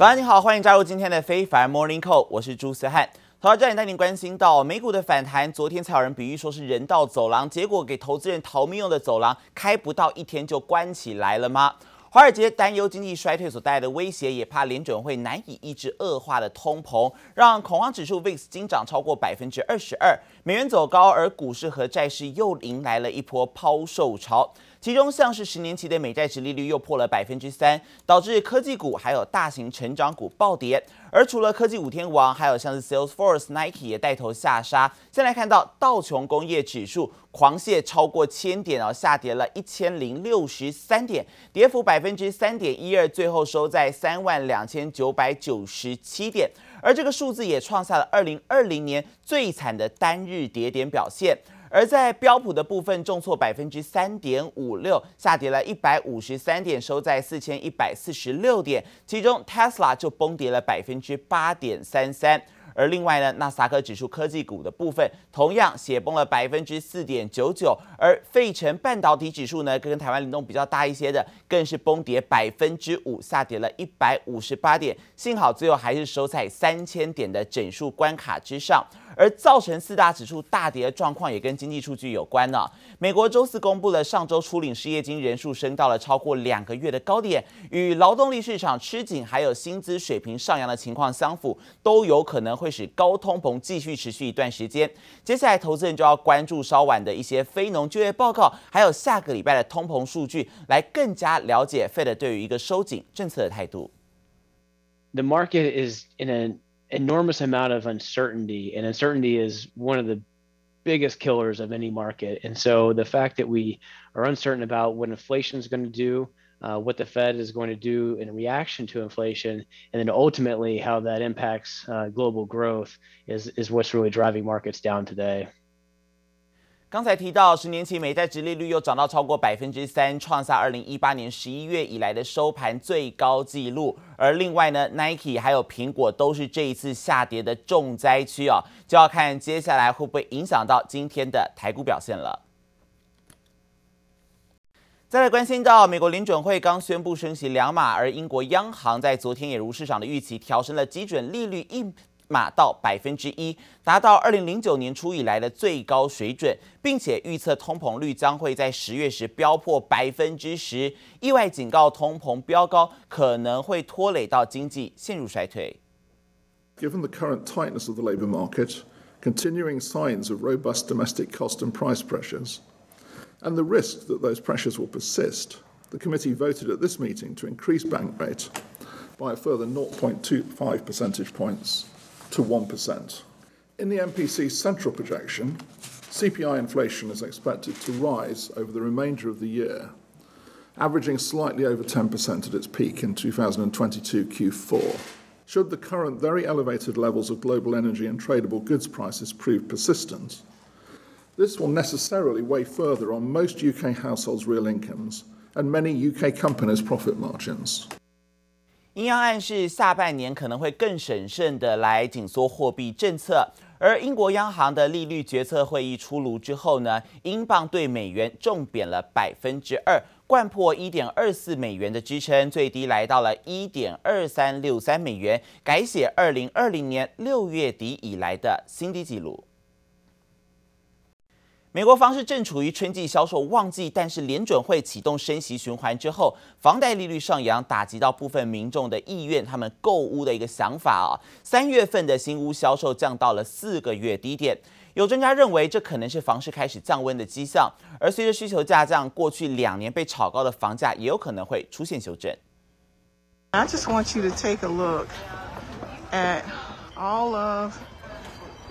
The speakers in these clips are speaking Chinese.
早安，你好，欢迎加入今天的非凡 Morning Call，我是朱思翰。头条焦点带您关心到美股的反弹，昨天才有人比喻说是人道走廊，结果给投资人逃命用的走廊，开不到一天就关起来了吗？华尔街担忧经济衰退所带来的威胁，也怕联准会难以抑制恶化的通膨，让恐慌指数 VIX 惊涨超过百分之二十二，美元走高，而股市和债市又迎来了一波抛售潮。其中，像是十年期的美债殖利率又破了百分之三，导致科技股还有大型成长股暴跌。而除了科技五天王，还有像是 Salesforce、Nike 也带头下杀。先来看到道琼工业指数狂泻超过千点哦，下跌了一千零六十三点，跌幅百分之三点一二，最后收在三万两千九百九十七点。而这个数字也创下了二零二零年最惨的单日跌点表现。而在标普的部分，重挫百分之三点五六，下跌了一百五十三点，收在四千一百四十六点。其中，Tesla 就崩跌了百分之八点三三。而另外呢，纳斯达克指数科技股的部分同样血崩了百分之四点九九，而费城半导体指数呢，跟台湾联动比较大一些的，更是崩跌百分之五，下跌了一百五十八点。幸好最后还是收在三千点的整数关卡之上。而造成四大指数大跌的状况也跟经济数据有关呢。美国周四公布了上周初领失业金人数升到了超过两个月的高点，与劳动力市场吃紧还有薪资水平上扬的情况相符，都有可能会使高通膨继续持续一段时间。接下来投资人就要关注稍晚的一些非农就业报告，还有下个礼拜的通膨数据，来更加了解 Fed 对于一个收紧政策的态度。The market is in a enormous amount of uncertainty, and uncertainty is one of the biggest killers of any market. And so the fact that we are uncertain about what inflation is going to do, uh, what the Fed is going to do in reaction to inflation, and then ultimately how that impacts uh, global growth is, is what's really driving markets down today. 刚才提到，十年期美债殖利率又涨到超过百分之三，创下二零一八年十一月以来的收盘最高纪录。而另外呢，Nike 还有苹果都是这一次下跌的重灾区哦，就要看接下来会不会影响到今天的台股表现了。再来关心到美国联准会刚宣布升息两码，而英国央行在昨天也如市场的预期调升了基准利率一。码到百分之一，达到二零零九年初以来的最高水准，并且预测通膨率将会在十月时飙破百分之十，意外警告通膨飙高可能会拖累到经济陷入衰退。Given the current tightness of the labor market, continuing signs of robust domestic cost and price pressures, and the risk that those pressures will persist, the committee voted at this meeting to increase bank rate by a further 0.25 percentage points. to 1%. In the MPC's central projection, CPI inflation is expected to rise over the remainder of the year, averaging slightly over 10% at its peak in 2022 Q4. Should the current very elevated levels of global energy and tradable goods prices prove persistent, this will necessarily weigh further on most UK households' real incomes and many UK companies' profit margins. 银行暗示下半年可能会更审慎的来紧缩货币政策，而英国央行的利率决策会议出炉之后呢，英镑对美元重贬了百分之二，掼破一点二四美元的支撑，最低来到了一点二三六三美元，改写二零二零年六月底以来的新低纪录。美国房市正处于春季销售旺季，但是联准会启动升息循环之后，房贷利率上扬，打击到部分民众的意愿，他们购屋的一个想法啊。三月份的新屋销售降到了四个月低点，有专家认为这可能是房市开始降温的迹象。而随着需求下降，过去两年被炒高的房价也有可能会出现修正。I just want you to take a look at all of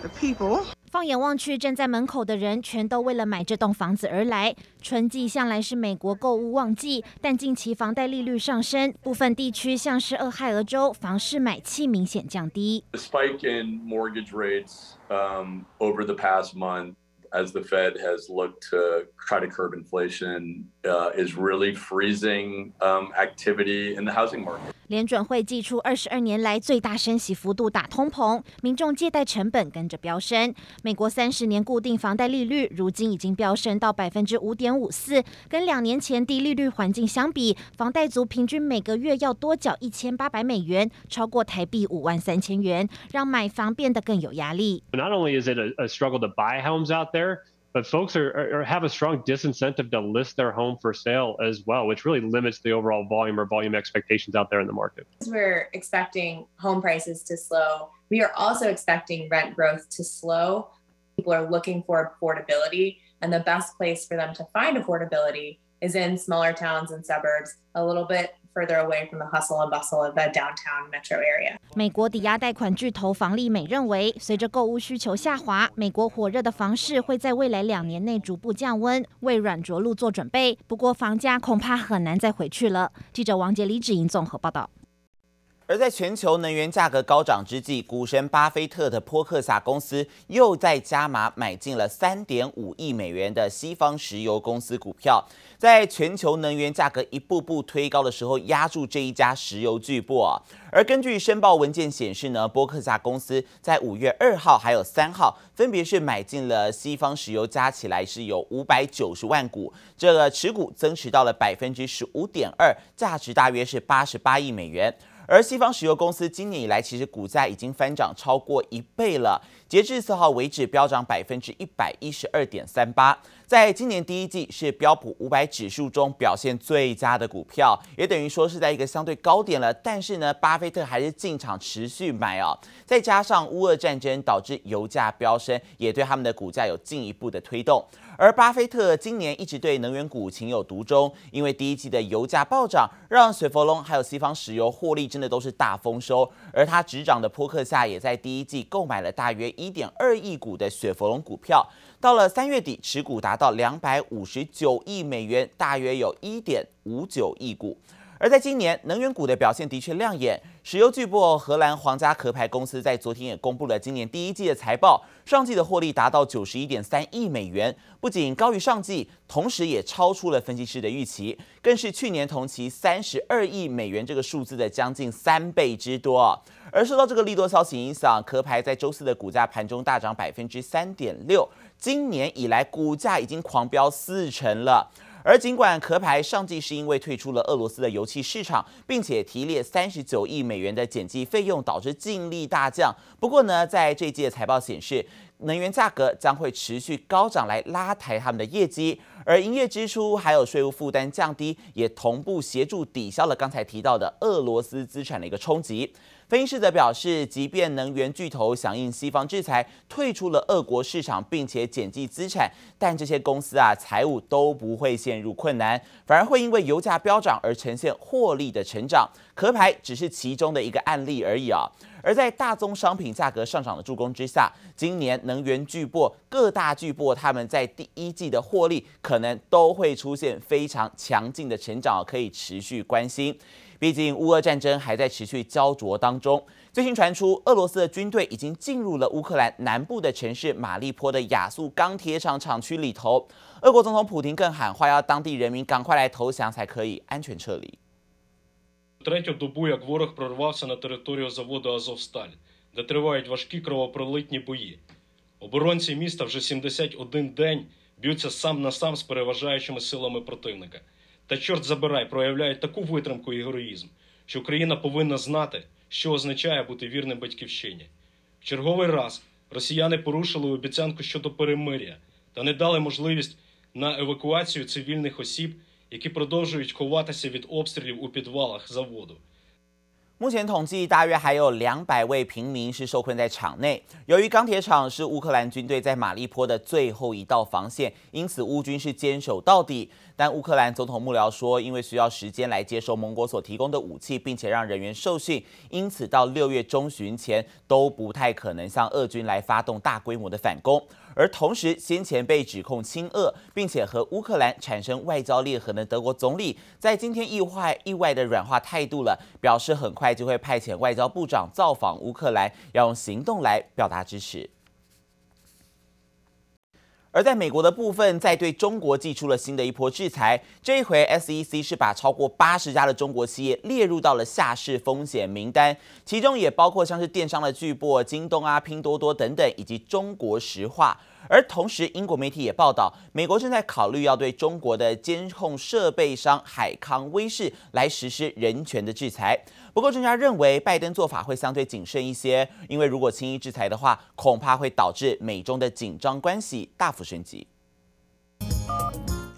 the people. 放眼望去，站在门口的人全都为了买这栋房子而来。春季向来是美国购物旺季，但近期房贷利率上升，部分地区像是俄亥俄州，房市买气明显降低。The spike in mortgage rates um, over the past month, as the Fed has looked to try to curb inflation, uh, is really freezing um, activity in the housing market. 联准会祭出二十二年来最大升息幅度打通膨，民众借贷成本跟着飙升。美国三十年固定房贷利率如今已经飙升到百分之五点五四，跟两年前低利率环境相比，房贷族平均每个月要多缴一千八百美元，超过台币五万三千元，让买房变得更有压力。Not only is it a, a struggle to buy homes out there. But folks are, are, have a strong disincentive to list their home for sale as well, which really limits the overall volume or volume expectations out there in the market. We're expecting home prices to slow. We are also expecting rent growth to slow. People are looking for affordability, and the best place for them to find affordability is in smaller towns and suburbs, a little bit further away from the hustle and bustle of the downtown metro area. 美国抵押贷款巨头房利美认为，随着购物需求下滑，美国火热的房市会在未来两年内逐步降温，为软着陆做准备。不过，房价恐怕很难再回去了。记者王杰、李芷莹综合报道。而在全球能源价格高涨之际，股神巴菲特的波克夏公司又在加码买进了三点五亿美元的西方石油公司股票，在全球能源价格一步步推高的时候，压住这一家石油巨擘啊。而根据申报文件显示呢，波克夏公司在五月二号还有三号，分别是买进了西方石油，加起来是有五百九十万股，这个持股增持到了百分之十五点二，价值大约是八十八亿美元。而西方石油公司今年以来，其实股价已经翻涨超过一倍了。截至四号为止，飙涨百分之一百一十二点三八。在今年第一季，是标普五百指数中表现最佳的股票，也等于说是在一个相对高点了。但是呢，巴菲特还是进场持续买哦。再加上乌俄战争导致油价飙升，也对他们的股价有进一步的推动。而巴菲特今年一直对能源股情有独钟，因为第一季的油价暴涨，让雪佛龙还有西方石油获利真的都是大丰收。而他执掌的波克夏也在第一季购买了大约一点二亿股的雪佛龙股票，到了三月底持股达到两百五十九亿美元，大约有一点五九亿股。而在今年，能源股的表现的确亮眼。石油巨擘荷兰皇家壳牌公司在昨天也公布了今年第一季的财报，上季的获利达到九十一点三亿美元，不仅高于上季，同时也超出了分析师的预期，更是去年同期三十二亿美元这个数字的将近三倍之多。而受到这个利多消息影响，壳牌在周四的股价盘中大涨百分之三点六，今年以来股价已经狂飙四成了。而尽管壳牌上季是因为退出了俄罗斯的油气市场，并且提列三十九亿美元的减计费用，导致净利大降。不过呢，在这一季的财报显示，能源价格将会持续高涨来拉抬他们的业绩，而营业支出还有税务负担降低，也同步协助抵消了刚才提到的俄罗斯资产的一个冲击。分析师则表示，即便能源巨头响应西方制裁，退出了俄国市场，并且减记资产，但这些公司啊，财务都不会陷入困难，反而会因为油价飙涨而呈现获利的成长。壳牌只是其中的一个案例而已啊。而在大宗商品价格上涨的助攻之下，今年能源巨擘各大巨擘他们在第一季的获利可能都会出现非常强劲的成长，可以持续关心。毕竟乌俄战争还在持续胶着当中。最新传出，俄罗斯的军队已经进入了乌克兰南部的城市马利坡的亚速钢铁厂厂区里头。俄国总统普京更喊话，要当地人民赶快来投降，才可以安全撤离。та чорт забирай проявляють таку витримку і героїзм, що Україна повинна знати, що означає бути вірним батьківщині. В черговий раз росіяни порушили обіцянку щодо перемиря та не дали можливість на евакуацію цивільних осіб, які продовжують ховатися від обстрілів у підвалах заводу. 目前统计，大约还有两百位平民是受困在厂内。由于钢铁厂是乌克兰军队在马利坡的最后一道防线，因此乌军是坚守到底。但乌克兰总统幕僚说，因为需要时间来接收盟国所提供的武器，并且让人员受训，因此到六月中旬前都不太可能向俄军来发动大规模的反攻。而同时，先前被指控亲俄，并且和乌克兰产生外交裂痕的德国总理，在今天意外意外的软化态度了，表示很快就会派遣外交部长造访乌克兰，要用行动来表达支持。而在美国的部分，在对中国寄出了新的一波制裁。这一回，SEC 是把超过八十家的中国企业列入到了下市风险名单，其中也包括像是电商的巨擘京东啊、拼多多等等，以及中国石化。而同时，英国媒体也报道，美国正在考虑要对中国的监控设备商海康威视来实施人权的制裁。不过，专家认为拜登做法会相对谨慎一些，因为如果轻易制裁的话，恐怕会导致美中的紧张关系大幅升级。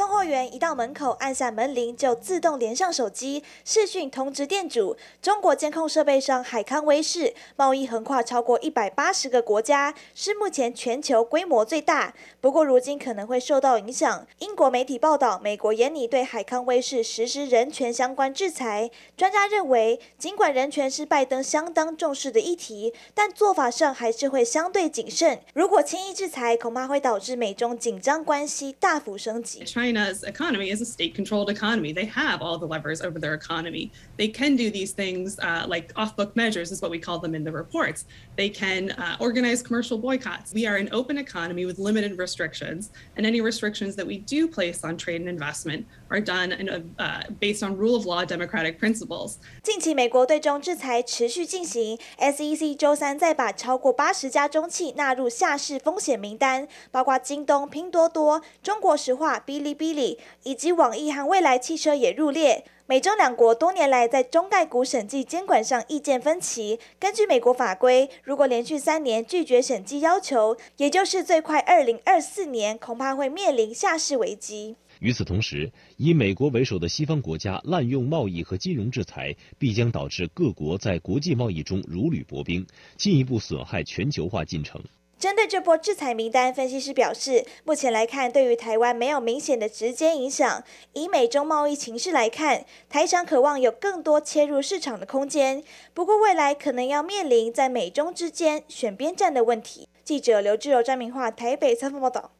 送货员一到门口，按下门铃就自动连上手机视讯通知店主。中国监控设备上海康威视贸易横跨超过一百八十个国家，是目前全球规模最大。不过如今可能会受到影响。英国媒体报道，美国严拟对海康威视实施人权相关制裁。专家认为，尽管人权是拜登相当重视的议题，但做法上还是会相对谨慎。如果轻易制裁，恐怕会导致美中紧张关系大幅升级。China's economy is a state controlled economy. They have all the levers over their economy. They can do these things uh, like off book measures, is what we call them in the reports. They can uh, organize commercial boycotts. We are an open economy with limited restrictions, and any restrictions that we do place on trade and investment are done in a, uh, based on rule of law democratic principles. 近期美国对中制裁持续进行，SEC 周三再把超过八十家中企纳入下市风险名单，包括京东、拼多多、中国石化、哔 哩。哔哩以及网易和蔚来汽车也入列。美中两国多年来在中概股审计监管上意见分歧。根据美国法规，如果连续三年拒绝审计要求，也就是最快二零二四年，恐怕会面临下市危机。与此同时，以美国为首的西方国家滥用贸易和金融制裁，必将导致各国在国际贸易中如履薄冰，进一步损害全球化进程。针对这波制裁名单，分析师表示，目前来看，对于台湾没有明显的直接影响。以美中贸易情势来看，台商渴望有更多切入市场的空间。不过，未来可能要面临在美中之间选边站的问题。记者刘志柔、张明化台北采访报道。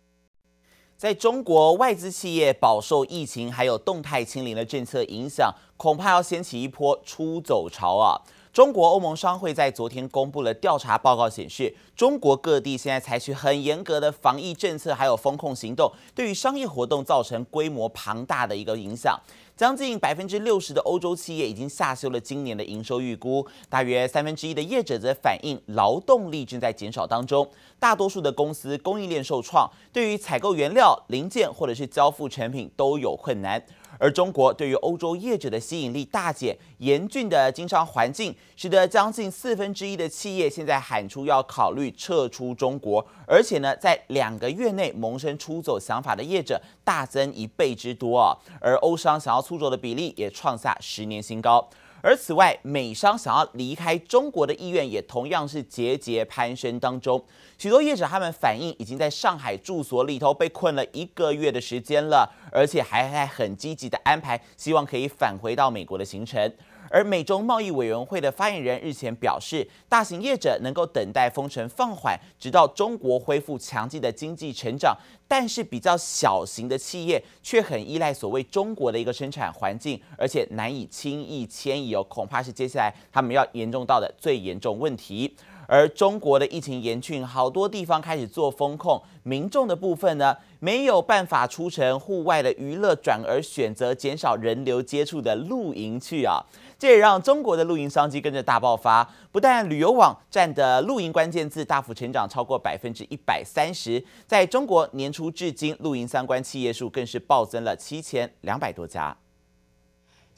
在中国，外资企业饱受疫情还有动态清零的政策影响，恐怕要掀起一波出走潮啊。中国欧盟商会在昨天公布了调查报告，显示中国各地现在采取很严格的防疫政策，还有封控行动，对于商业活动造成规模庞大的一个影响。将近百分之六十的欧洲企业已经下修了今年的营收预估，大约三分之一的业者则反映劳动力正在减少当中。大多数的公司供应链受创，对于采购原料、零件或者是交付成品都有困难。而中国对于欧洲业者的吸引力大减，严峻的经商环境使得将近四分之一的企业现在喊出要考虑撤出中国，而且呢，在两个月内萌生出走想法的业者大增一倍之多啊！而欧商想要出走的比例也创下十年新高。而此外，美商想要离开中国的意愿也同样是节节攀升当中。许多业者他们反映，已经在上海住所里头被困了一个月的时间了，而且还在很积极的安排，希望可以返回到美国的行程。而美中贸易委员会的发言人日前表示，大型业者能够等待封城放缓，直到中国恢复强劲的经济成长，但是比较小型的企业却很依赖所谓中国的一个生产环境，而且难以轻易迁移哦，恐怕是接下来他们要严重到的最严重问题。而中国的疫情严峻，好多地方开始做风控，民众的部分呢，没有办法出城户外的娱乐，转而选择减少人流接触的露营去啊，这也让中国的露营商机跟着大爆发。不但旅游网站的露营关键字大幅成长超过百分之一百三十，在中国年初至今，露营相关企业数更是暴增了七千两百多家。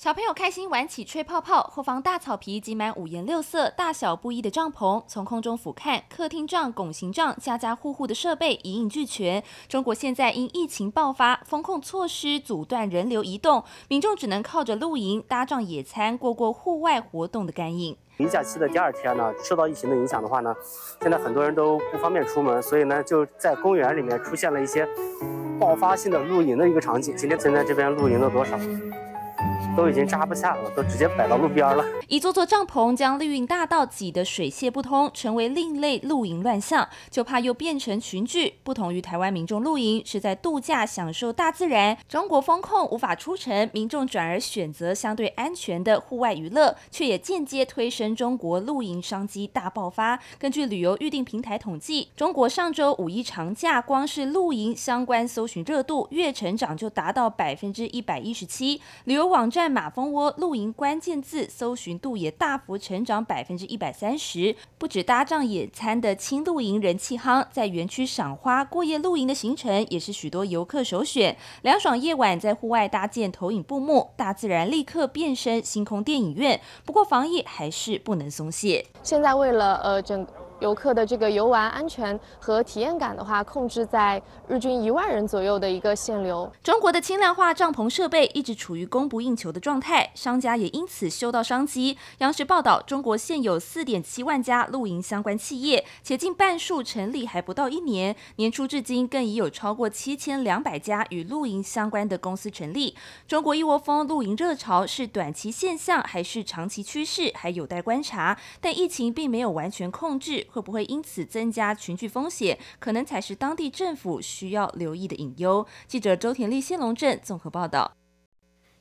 小朋友开心玩起吹泡泡，后方大草皮挤满五颜六色、大小不一的帐篷，从空中俯瞰，客厅帐、拱形帐，家家户户的设备一应俱全。中国现在因疫情爆发，封控措施阻断人流移动，民众只能靠着露营、搭帐野餐，过过户外活动的干瘾。连假期的第二天呢，受到疫情的影响的话呢，现在很多人都不方便出门，所以呢，就在公园里面出现了一些爆发性的露营的一个场景。今天现在这边露营了多少？都已经扎不下了，都直接摆到路边了。一座座帐篷将绿荫大道挤得水泄不通，成为另类露营乱象，就怕又变成群聚。不同于台湾民众露营是在度假享受大自然，中国封控无法出城，民众转而选择相对安全的户外娱乐，却也间接推升中国露营商机大爆发。根据旅游预订平台统计，中国上周五一长假，光是露营相关搜寻热度月成长就达到百分之一百一十七，旅游网站马蜂窝露营关键字搜寻度也大幅成长百分之一百三十。不止搭帐野餐的轻露营人气夯，在园区赏花、过夜露营的行程也是许多游客首选。凉爽夜晚在户外搭建投影布幕，大自然立刻变身星空电影院。不过防疫还是不能松懈。现在为了呃整。游客的这个游玩安全和体验感的话，控制在日均一万人左右的一个限流。中国的轻量化帐篷设备一直处于供不应求的状态，商家也因此嗅到商机。央视报道，中国现有四点七万家露营相关企业，且近半数成立还不到一年。年初至今，更已有超过七千两百家与露营相关的公司成立。中国一窝蜂露营热潮是短期现象还是长期趋势，还有待观察。但疫情并没有完全控制。会不会因此增加群聚风险？可能才是当地政府需要留意的隐忧。记者周田丽、谢龙镇综合报道。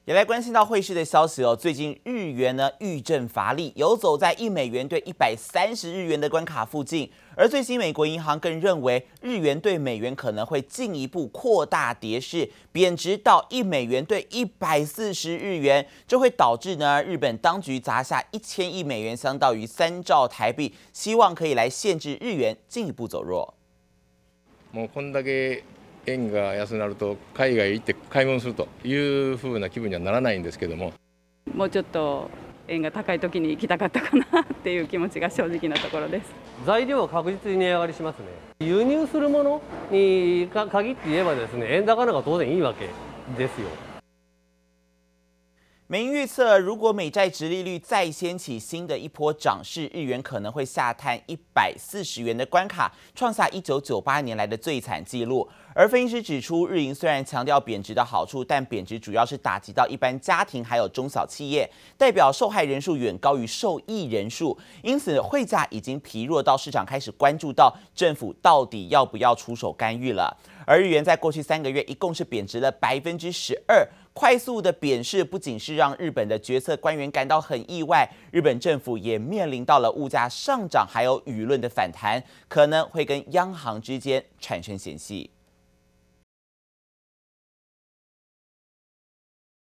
也来关心到汇市的消息哦。最近日元呢遇震乏力，游走在一美元兑一百三十日元的关卡附近。而最新美国银行更认为，日元兑美元可能会进一步扩大跌势，贬值到一美元兑一百四十日元，这会导致呢日本当局砸下一千亿美元，相当于三兆台币，希望可以来限制日元进一步走弱。円が安くなると海外行って买い物するという风な気分にはならないんですけども。もうちょっと円が高い时に行きたかったかなっていう気持ちが正直なところです。材料は确実に値上がりしますね。输入するものに限って言えばですね円高の方が当然いいわけですよ美银预测，如果美债殖利率再掀起新的一波涨势，日元可能会下探一百四十元的关卡，创下一九九八年来的最惨纪录。而分析师指出，日银虽然强调贬值的好处，但贬值主要是打击到一般家庭还有中小企业，代表受害人数远高于受益人数，因此汇价已经疲弱到市场开始关注到政府到底要不要出手干预了。而日元在过去三个月一共是贬值了百分之十二。快速的贬势不仅是让日本的决策官员感到很意外，日本政府也面临到了物价上涨，还有舆论的反弹，可能会跟央行之间产生嫌隙。